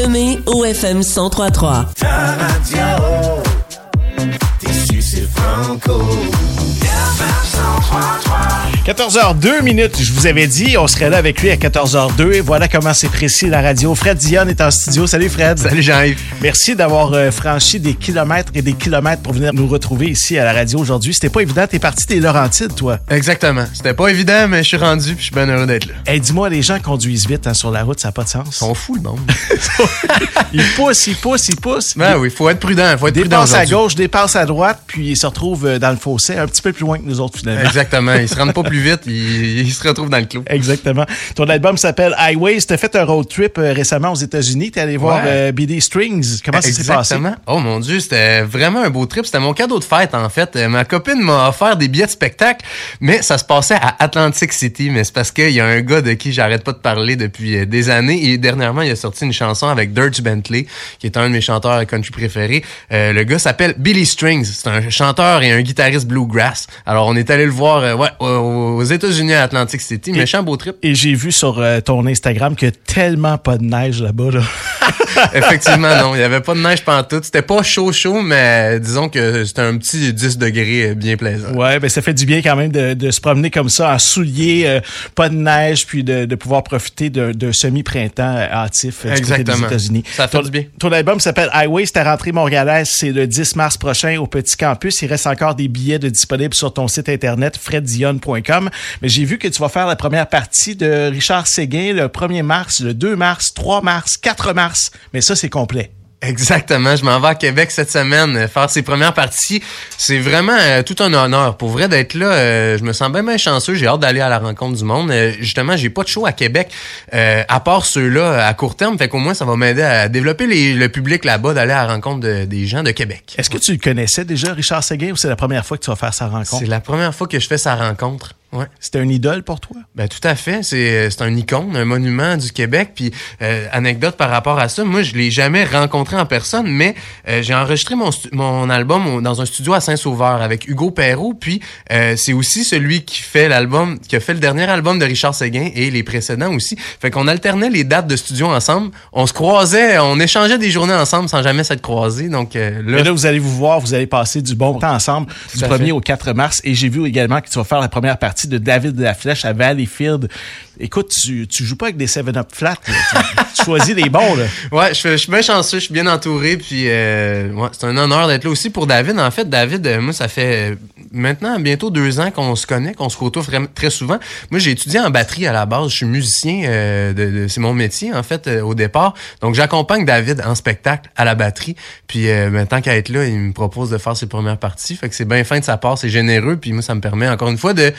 Lemay, OFM 1033. Ta radio. 14h02 minutes, je vous avais dit, on serait là avec lui à 14h02 et voilà comment c'est précis la radio. Fred Dion est en studio. Salut Fred. Salut Jean-Yves. Merci d'avoir euh, franchi des kilomètres et des kilomètres pour venir nous retrouver ici à la radio aujourd'hui. C'était pas évident, t'es parti des Laurentides, toi. Exactement. C'était pas évident, mais je suis rendu puis je suis bien heureux d'être là. Hey, dis-moi, les gens conduisent vite hein, sur la route, ça n'a pas de sens. Ils sont fous, le monde. ils poussent, ils poussent, ils poussent. Ben oui, faut être prudent, faut être prudent Dépasse à gauche, dépasse à droite, puis ils se retrouvent euh, dans le fossé, un petit peu plus loin que nous autres finalement. Exactement. Ils se rendent pas plus vite, ils, ils se retrouvent dans le clou. Exactement. Ton album s'appelle Highways. T'as fait un road trip euh, récemment aux États-Unis. T'es allé voir Ouais. euh, BD Strings. Comment ça s'est passé? Exactement. Oh mon Dieu, c'était vraiment un beau trip. C'était mon cadeau de fête, en fait. Euh, Ma copine m'a offert des billets de spectacle, mais ça se passait à Atlantic City. Mais c'est parce qu'il y a un gars de qui j'arrête pas de parler depuis des années. Et dernièrement, il a sorti une chanson avec Dirge Bentley, qui est un de mes chanteurs country préférés. Euh, le gars s'appelle Billy Strings. C'est un chanteur et un guitariste bluegrass. Alors, on est allé le voir euh, ouais, aux États-Unis à Atlantic City. Méchant beau trip. Et j'ai vu sur euh, ton Instagram qu'il y a tellement pas de neige là-bas. Là. Effectivement, non. Il n'y avait pas de neige pantoute. C'était pas chaud, chaud, mais disons que c'était un petit 10 degrés euh, bien plaisant. Ouais, ben ça fait du bien quand même de, de se promener comme ça en souliers, euh, pas de neige, puis de, de pouvoir profiter d'un semi-printemps hâtif des. États-Unis. Ça fait ton, du bien. Ton album s'appelle Highway, c'est ta rentrée montréalaise, c'est le 10 mars prochain au Petit Campus. Il reste encore des billets de disponibles sur ton site internet freddion.com. Mais j'ai vu que tu vas faire la première partie de Richard Séguin le 1er mars, le 2 mars, 3 mars, 4 mars. Mais ça, c'est complet. Exactement. Je m'en vais à Québec cette semaine euh, faire ses premières parties. C'est vraiment euh, tout un honneur. Pour vrai d'être là, euh, je me sens bien, bien chanceux. J'ai hâte d'aller à la rencontre du monde. Euh, justement, j'ai pas de show à Québec, à part ceux-là à court terme. Fait qu'au moins, ça va m'aider à développer les- le public là-bas, d'aller à la rencontre de- des gens de Québec. Est-ce que tu le connaissais déjà, Richard Séguin, ou c'est la première fois que tu vas faire sa C'est rencontre? la première fois que je fais sa rencontre. Ouais. C'était un idole pour toi? Ben tout à fait, c'est c'est un icône, un monument du Québec. Puis euh, anecdote par rapport à ça, moi je l'ai jamais rencontré en personne, mais euh, j'ai enregistré mon mon album dans un studio à Saint-Sauveur avec Hugo Perrault. Puis euh, c'est aussi celui qui fait l'album, qui a fait le dernier album de Richard Séguin et les précédents aussi. Fait qu'on alternait les dates de studio ensemble, on se croisait, on échangeait des journées ensemble sans jamais s'être croisés. Donc euh, Mais là, là, vous allez vous voir, vous allez passer du bon temps ensemble du à 1er fait. au 4 mars. Et j'ai vu également que tu vas faire la première partie de David de la Flèche à Valleyfield. Écoute, tu, tu joues pas avec des 7-Up flat. là. tu, choisis les bons. Là. Ouais, je, je suis bien chanceux, je suis bien entouré, puis euh, ouais, c'est un honneur d'être là aussi pour David. En fait, David, euh, moi, ça fait euh, maintenant bientôt deux ans qu'on se connaît, qu'on se retrouve très souvent. Moi, j'ai étudié en batterie à la base, je suis musicien, euh, de, de- c'est mon métier en fait euh, au départ. Donc, j'accompagne David en spectacle à la batterie, puis tant qu'à être là, il me propose de faire ses premières parties. Fait que c'est bien fin de sa part, c'est généreux, puis moi, ça me permet encore une fois de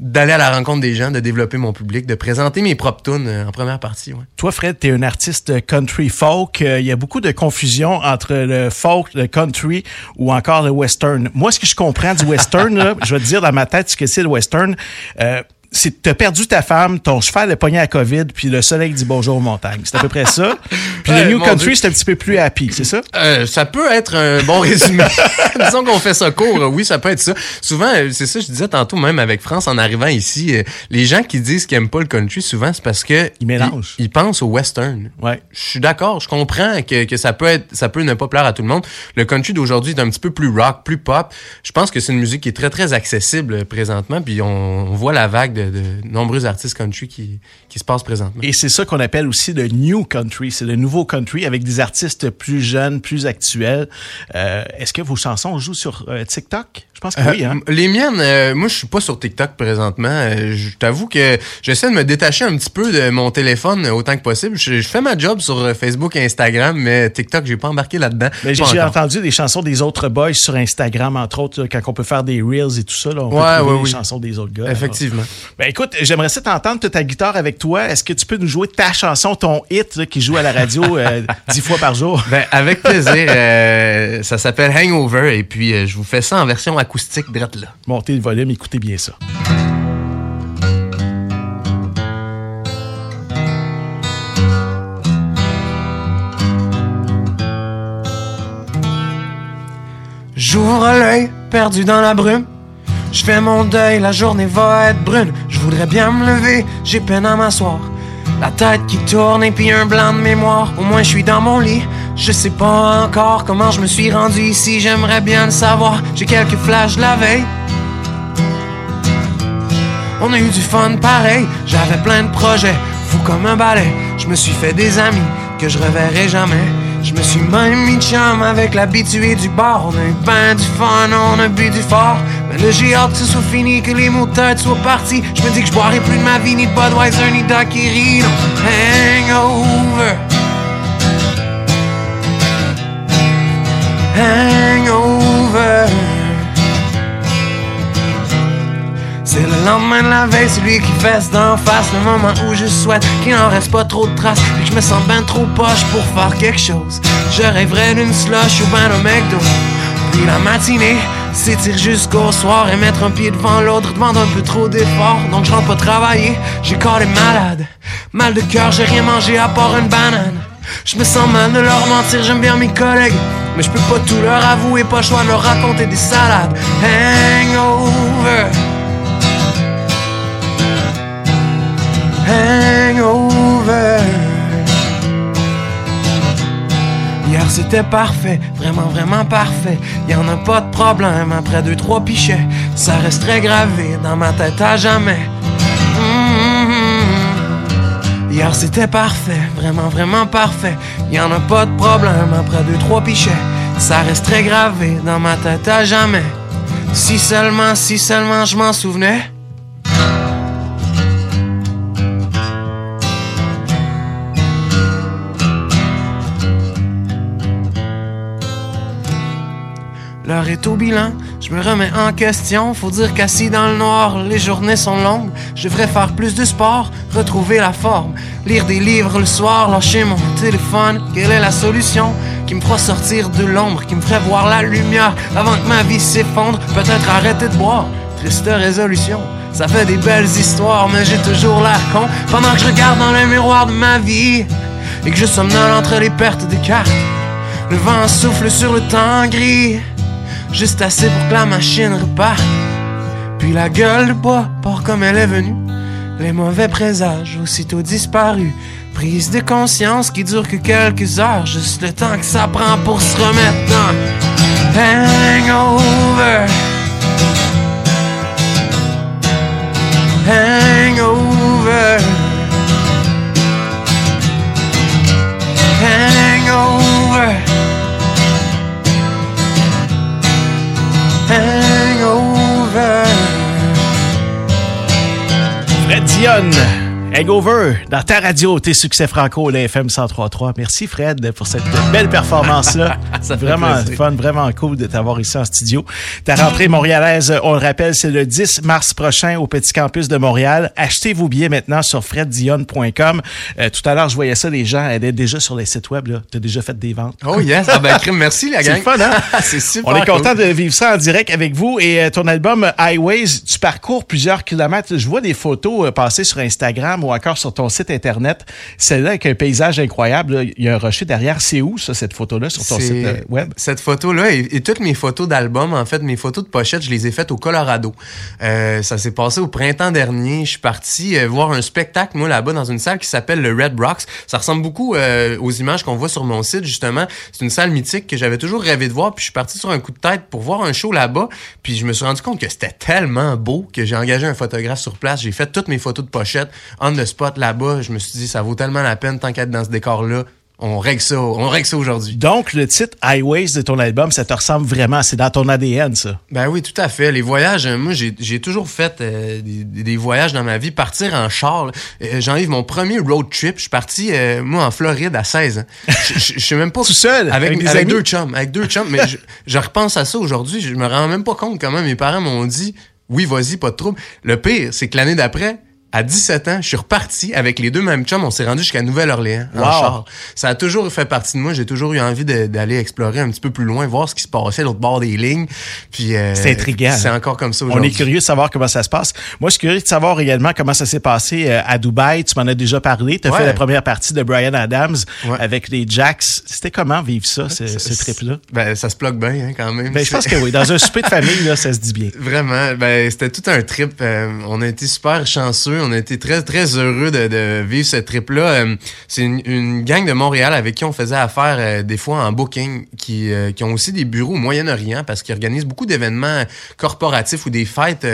d'aller à la rencontre des gens, de développer mon public, de présenter mes propres tunes euh, en première partie. Ouais. Toi, Fred, tu es un artiste country folk. Euh, Il y a beaucoup de confusion entre le folk, le country ou encore le western. Moi, ce que je comprends du western, là, je vais te dire dans ma tête ce que c'est le western. Euh, c'est t'as perdu ta femme, ton cheval est pogné à COVID, puis le soleil dit bonjour aux montagnes. C'est à peu près ça. Puis le new country, c'est un petit peu plus happy, c'est ça? Euh, ça peut être un bon résumé. Disons qu'on fait ça court. Oui, ça peut être ça. Souvent, euh, c'est ça, je disais tantôt, même avec France, en arrivant ici, euh, les gens qui disent qu'ils aiment pas le country, souvent, c'est parce que Ils mélangent. Ils, ils pensent au western. Ouais. Je suis d'accord, je comprends que, que ça peut être, ça peut ne pas plaire à tout le monde. Le country d'aujourd'hui est un petit peu plus rock, plus pop. Je pense que c'est une musique qui est très, très accessible euh, présentement. Puis on, on voit la vague de, de nombreux artistes country qui, qui se passent présentement. Et c'est ça qu'on appelle aussi le new country. C'est le nouveau country avec des artistes plus jeunes, plus actuels. Euh, Est-ce que vos chansons jouent sur euh, TikTok? Je pense que oui, hein? Euh, Les miennes, moi, je suis pas sur TikTok présentement. Je t'avoue que j'essaie de me détacher un petit peu de mon téléphone autant que possible. Je, je fais ma job sur Facebook et Instagram, mais TikTok, j'ai pas embarqué là-dedans. Mais j'ai entendu des chansons des autres boys sur Instagram, entre autres, là, quand on peut faire des reels et tout ça. Là, on Ouais, peut ouais, les oui. chansons des autres gars. Effectivement. Ben écoute, j'aimerais ça t'entendre toute ta guitare avec toi. Est-ce que tu peux nous jouer ta chanson, ton hit là, qui joue à la radio euh, dix fois par jour? Ben, avec plaisir. Euh, ça s'appelle Hangover et puis euh, je vous fais ça en version acoustique drette là. Montez le volume, écoutez bien ça. J'ouvre l'œil, perdu dans la brume. Je fais mon deuil, la journée va être brune. Je voudrais bien me lever, j'ai peine à m'asseoir. La tête qui tourne et puis un blanc de mémoire. Au moins je suis dans mon lit. Je sais pas encore comment je me suis rendu ici. J'aimerais bien le savoir. J'ai quelques flashs de la veille. On a eu du fun pareil. J'avais plein de projets, fou comme un balai. Je me suis fait des amis que je reverrai jamais. Je me suis même mis chum avec l'habitué du bar. On a eu ben du fun, on a bu du fort. Mais j'ai hâte que ce soit fini, que les tête soient partis. Je me dis que je boirai plus de ma vie, ni de Budweiser, ni d'Akiri. Hangover. Hangover. C'est le lendemain de la veille, celui qui fesse d'en face, le moment où je souhaite qu'il n'en reste pas trop de traces, et que je me sens ben trop poche pour faire quelque chose. Je rêverais d'une slush ou ben un McDo. Puis la matinée s'étire jusqu'au soir et mettre un pied devant l'autre demande un peu trop d'efforts. Donc je rentre pas travailler, j'ai corps les malades. Mal de cœur, j'ai rien mangé à part une banane. Je me sens mal de leur mentir, j'aime bien mes collègues. Mais je peux pas tout leur avouer, pas choix de leur raconter des salades. Hangover. C'était parfait, vraiment vraiment parfait. Y en a pas de problème après deux trois pichets. Ça resterait gravé dans ma tête à jamais. Mhm. Hier c'était parfait, vraiment vraiment parfait. Y en a pas de problème après deux trois pichets. Ça resterait gravé dans ma tête à jamais. Si seulement, si seulement je m'en souvenais. Est au bilan, je me remets en question. Faut dire qu'assis dans le noir, les journées sont longues. Je devrais faire plus de sport, retrouver la forme. Lire des livres le soir, lâcher mon téléphone. Quelle est la solution qui me fera sortir de l'ombre, qui me ferait voir la lumière avant que ma vie s'effondre? Peut-être arrêter de boire, triste résolution. Ça fait des belles histoires, mais j'ai toujours l'air con pendant que je regarde dans le miroir de ma vie et que je somnole entre les pertes des cartes. Le vent souffle sur le temps gris. Juste assez pour que la machine reparte. Puis la gueule de bois part comme elle est venue. Les mauvais présages aussitôt disparus. Prise de conscience qui dure que quelques heures. Juste le temps que ça prend pour se remettre dans Hangover. Hangover. Hangover. Fred Dionne, Hangover, dans ta radio, tes succès franco, la FM 1033. Merci Fred pour cette belle performance-là. Ça fait vraiment fun, vraiment cool de t'avoir ici en studio. Ta rentrée montréalaise, on le rappelle, c'est le 10 mars prochain au Petit Campus de Montréal. Achetez vos billets maintenant sur freddionne.com. Euh, tout à l'heure, je voyais ça, les gens allaient déjà sur les sites web. Tu as déjà fait des ventes. Oh yes, ah ben merci la C'est gang. le fun, hein? C'est super. On est cool. content de vivre ça en direct avec vous. Et euh, ton album Highways, tu parcours plusieurs kilomètres. Je vois des photos euh, passer sur Instagram ou encore sur ton site Internet. Celle-là avec un paysage incroyable. Il y a un rocher derrière. C'est où, ça, cette photo-là, sur ton site euh, web? Cette photo-là et, et toutes mes photos d'album, en fait, mes photos de pochette, je les ai faites au Colorado. Euh, ça s'est passé au printemps dernier. Je suis parti euh, voir un spectacle, moi, là-bas, dans une salle qui s'appelle le Red Rocks. Ça ressemble beaucoup euh, aux images qu'on voit sur mon site, justement. C'est une salle mythique que j'avais toujours rêvé de voir. Puis je suis parti sur un coup de tête pour voir un show là-bas. Puis je me suis rendu compte que c'était tellement beau que j'ai engagé un photographe sur place. J'ai fait toutes mes photos de pochette on the spot là-bas. Je me suis dit, ça vaut tellement la peine tant qu'être dans ce décor-là. On règle ça, on règle ça aujourd'hui. Donc, le titre Highways de ton album, ça te ressemble vraiment. C'est dans ton ADN, ça? Ben oui, tout à fait. Les voyages, euh, moi, j'ai toujours fait euh, des, des voyages dans ma vie. Partir en char. Euh, j'enlève mon premier road trip. Je suis parti, euh, moi, en Floride à 16 ans. Je- sais même pas... Tout seul, Avec, deux chums. Avec deux chums. Mais je, je repense à ça aujourd'hui. Je me rends même pas compte comment mes parents m'ont dit « Oui, vas-y, pas de trouble. » Le pire, c'est que l'année d'après... À 17 ans, je suis reparti avec les deux mêmes chums. On s'est rendu jusqu'à Nouvelle-Orléans en Wow. char. Ça a toujours fait partie de moi. J'ai toujours eu envie d'aller explorer un petit peu plus loin, voir ce qui se passait à l'autre bord des lignes. Puis euh, C'est intriguant. C'est encore comme ça On est curieux de savoir comment ça se passe. Moi, je suis curieux de savoir également comment ça s'est passé euh, à Dubaï. Tu m'en as déjà parlé. Tu as Ouais. fait la première partie de Brian Adams Ouais. avec les Jacks. C'était comment vivre ça, ce, ce trip-là? Ben, ça se bloque bien, hein, quand même. Ben, je pense que oui. Dans un souper de famille, là, ça se dit bien. Vraiment, ben, c'était tout un trip. Euh, on a été super chanceux. On a été très, très heureux de, de vivre ce trip-là. Euh, c'est une, une gang de Montréal avec qui on faisait affaire euh, des fois en booking, qui, euh, qui ont aussi des bureaux au Moyen-Orient parce qu'ils organisent beaucoup d'événements corporatifs ou des fêtes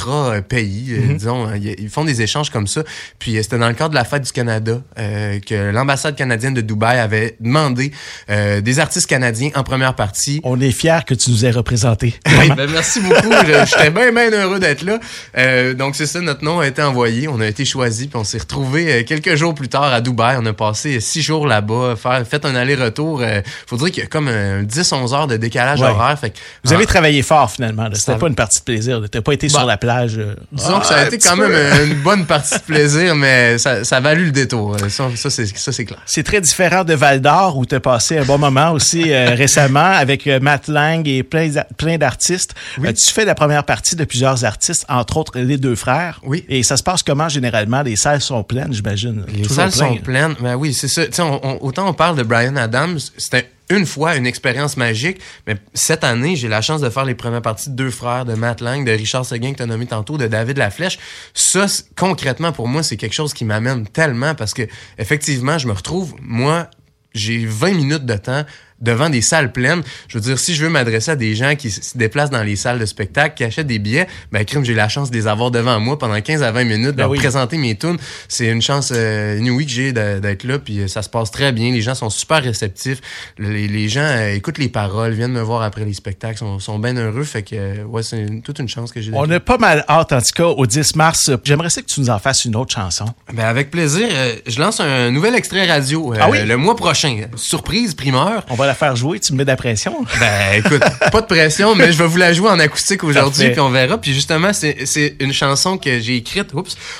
intra-pays. euh, Disons, Euh, ils font des échanges comme ça. Puis c'était dans le cadre de la fête du Canada euh, que l'ambassade canadienne de Dubaï avait demandé euh, des artistes canadiens en première partie. On est fiers que tu nous aies représentés. Oui, ben merci beaucoup. J'étais bien, bien heureux d'être là. Euh, donc, c'est ça, notre nom a été envoyé. On a été choisi, puis on s'est retrouvé quelques jours plus tard à Dubaï. On a passé euh, six jours là-bas, faire, fait un aller-retour. Euh, faudrait qu'il y a comme un 10-11 heures de décalage Ouais. horaire. Fait que, Vous avez Ah, travaillé fort finalement. C'était pas une partie de plaisir. Tu n'as pas été Bah, sur la plage. euh, Disons que ça a ah, été quand même une bonne partie de plaisir, mais ça, ça a valu le détour. Euh, Ça, ça, c'est, clair. C'est très différent de Val d'Or où tu as passé un bon moment aussi euh, récemment avec euh, Matt Lang et plein, d'a- plein d'artistes. Euh, tu fais la première partie de plusieurs artistes, entre autres les deux frères? Oui. Et ça se passe comment généralement? Les salles sont pleines, j'imagine. Les salles plein. sont pleines. Ben oui, c'est ça. On- on- autant on parle de Brian Adams, c'était une fois une expérience magique, mais cette année, j'ai la chance de faire les premières parties de deux frères, de Matt Lang, de Richard Seguin que tu as nommé tantôt, de David Laflèche. Ça, concrètement, pour moi, c'est quelque chose qui m'amène tellement parce que, effectivement, je me retrouve, moi, j'ai 20 minutes de temps devant des salles pleines. Je veux dire, si je veux m'adresser à des gens qui se déplacent dans les salles de spectacle, qui achètent des billets, ben, crime, j'ai la chance de les avoir devant moi pendant 15 à 20 minutes, de Ben leur oui. présenter mes tunes. C'est une chance euh, inouïe que j'ai d'être là, puis euh, ça se passe très bien. Les gens sont super réceptifs. Les, les gens euh, écoutent les paroles, viennent me voir après les spectacles, sont, sont bien heureux. Fait que, euh, ouais, c'est toute une chance que j'ai. On a pas mal hâte, en tout cas, au 10 mars. J'aimerais ça que tu nous en fasses une autre chanson. Ben, avec plaisir. je lance un nouvel extrait radio Ah oui? le mois prochain. Surprise, primeur. On va la faire jouer. Tu me mets de la pression? Ben écoute, pas de pression, mais je vais vous la jouer en acoustique aujourd'hui, puis on verra. Puis justement, c'est une chanson que j'ai écrite,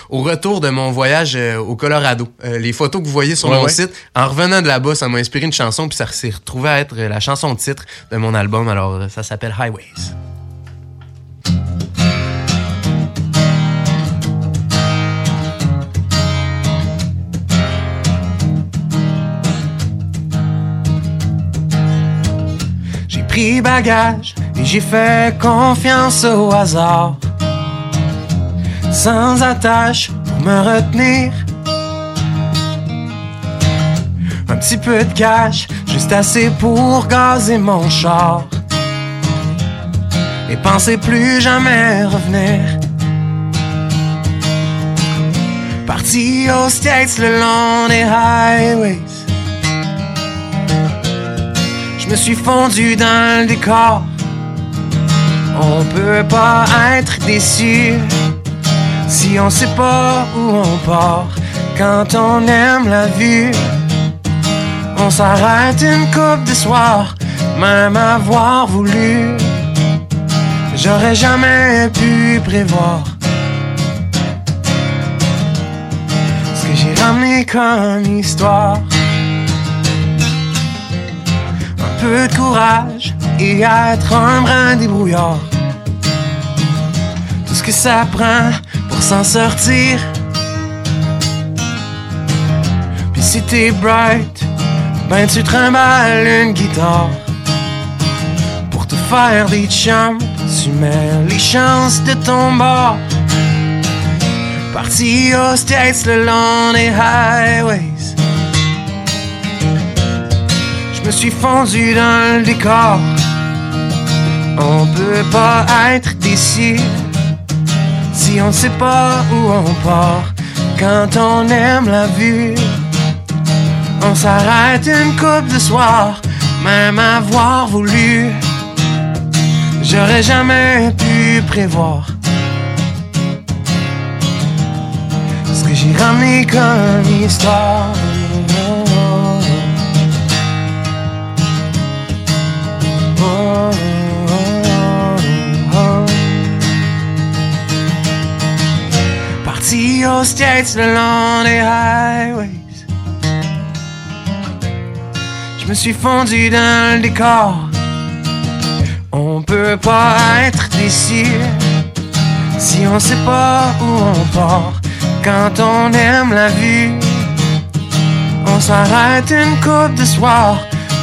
au retour de mon voyage euh, au Colorado. Euh, les photos que vous voyez sur Ouais, mon ouais. site, en revenant de là-bas, ça m'a inspiré une chanson, puis ça s'est retrouvé à être la chanson de titre de mon album. Alors, euh, ça s'appelle Highways. Pris bagage et j'ai fait confiance au hasard. Sans attache pour me retenir. Un petit peu de cash, juste assez pour gazer mon char. Et penser plus jamais revenir. Parti aux States le long des highways. Je suis fondu dans le décor. On peut pas être déçu si on sait pas où on part. Quand on aime la vue, on s'arrête une coupe de soir, même avoir voulu. J'aurais jamais pu prévoir ce que j'ai ramené comme histoire. Peu de courage et être un brin débrouillard. Tout ce que ça prend pour s'en sortir. Puis si t'es bright, ben tu trimbales une guitare. Pour te faire des chums, tu mets les chances de ton bord. Parti aux States le long des highways. Me suis fondu dans le décor. On peut pas être déçu si on sait pas où on part. Quand on aime la vue, on s'arrête une coupe de soir, même avoir voulu. J'aurais jamais pu prévoir ce que j'ai ramené comme histoire. Parti aux States le long des highways. Je me suis fondu dans le décor. On peut pas être déçu si on sait pas où on part. Quand on aime la vue, on s'arrête une coupe de soir,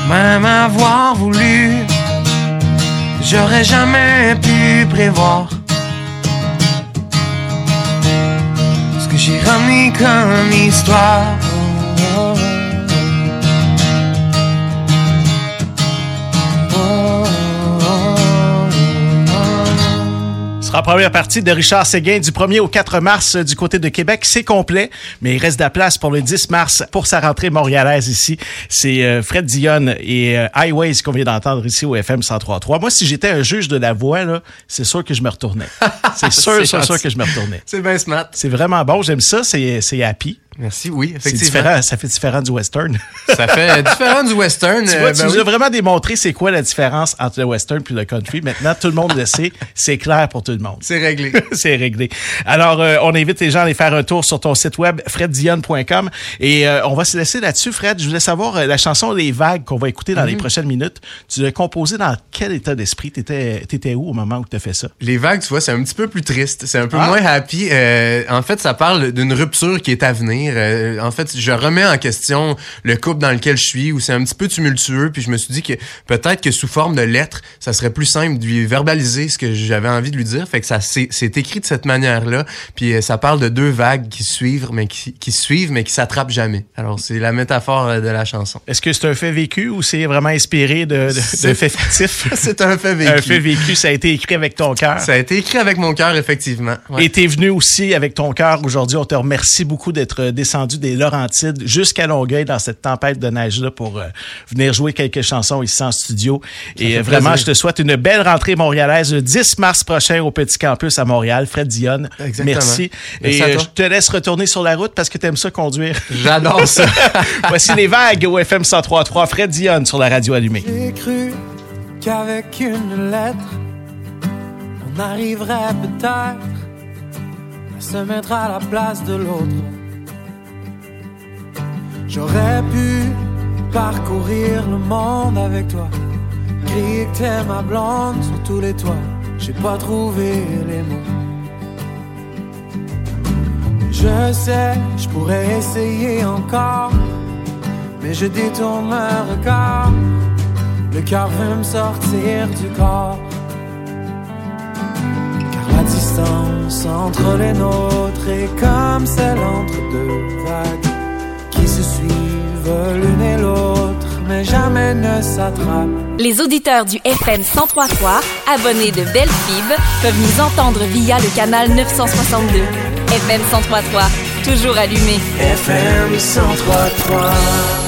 même avoir voulu. J'aurais jamais pu prévoir ce que j'ai remis comme histoire. Sera la première partie de Richard Séguin du 1er au 4 mars euh, du côté de Québec. C'est complet, mais il reste de la place pour le 10 mars pour sa rentrée montréalaise ici. C'est euh, Fred Dionne et euh, Highways qu'on vient d'entendre ici au FM 103.3. Moi, si j'étais un juge de la voix, là, c'est sûr que je me retournais. C'est sûr, C'est sûr, sûr que je me retournais. C'est bien smart. C'est vraiment bon, j'aime ça, c'est c'est happy. Merci, oui, C'est effectivement. différent, ça fait différent du western. Ça fait différent du western. Tu euh, vois, tu ben nous oui. as vraiment démontré c'est quoi la différence entre le western puis le country. Maintenant, tout le monde le sait. C'est clair pour tout le monde. C'est réglé. C'est réglé. Alors, euh, on invite les gens à aller faire un tour sur ton site web, freddion.com. Et euh, on va se laisser là-dessus, Fred. Je voulais savoir, euh, la chanson Les Vagues qu'on va écouter dans les prochaines minutes, tu l'as composée dans quel état d'esprit? T'étais étais où au moment où tu as fait ça? Les vagues, tu vois, c'est un petit peu plus triste. C'est un peu Ah. moins happy. En fait, ça parle d'une rupture qui est à venir. Euh, en fait, je remets en question le couple dans lequel je suis, où c'est un petit peu tumultueux. Puis je me suis dit que peut-être que sous forme de lettres, ça serait plus simple de lui verbaliser ce que j'avais envie de lui dire. Fait que ça c'est écrit de cette manière-là. Puis euh, ça parle de deux vagues qui suivent, mais qui, qui suivent, mais qui s'attrapent jamais. Alors c'est la métaphore euh, de la chanson. Est-ce que c'est un fait vécu ou c'est vraiment inspiré de, de, de faits fictifs? c'est un fait vécu. Un fait vécu, ça a été écrit avec ton cœur. Ça a été écrit avec mon cœur, effectivement. Ouais. Et t'es venu aussi avec ton cœur aujourd'hui. On te remercie beaucoup d'être descendu des Laurentides jusqu'à Longueuil dans cette tempête de neige-là pour euh, venir jouer quelques chansons ici en studio. Et euh, vraiment, plaisir. je te souhaite une belle rentrée montréalaise le 10 mars prochain au Petit Campus à Montréal. Fred Dionne, Exactement. merci. Merci Et euh, je te laisse retourner sur la route parce que t'aimes ça conduire. J'adore ça. Voici les vagues au FM 103.3. Fred Dionne sur la radio allumée. J'ai cru qu'avec une lettre, on arriverait peut-être à se mettre à la place de l'autre. J'aurais pu parcourir le monde avec toi, crier que t'es ma blonde sur tous les toits. J'ai pas trouvé les mots. Je sais, je pourrais essayer encore, mais je détourne le regard. Le cœur veut me sortir du corps. Car la distance entre les nôtres est comme celle entre deux vagues l'une et l'autre, mais jamais ne s'attrapent. Les auditeurs du FM 1033, abonnés de Belle Fib, peuvent nous entendre via le canal 962. FM 1033, toujours allumé. FM 103.3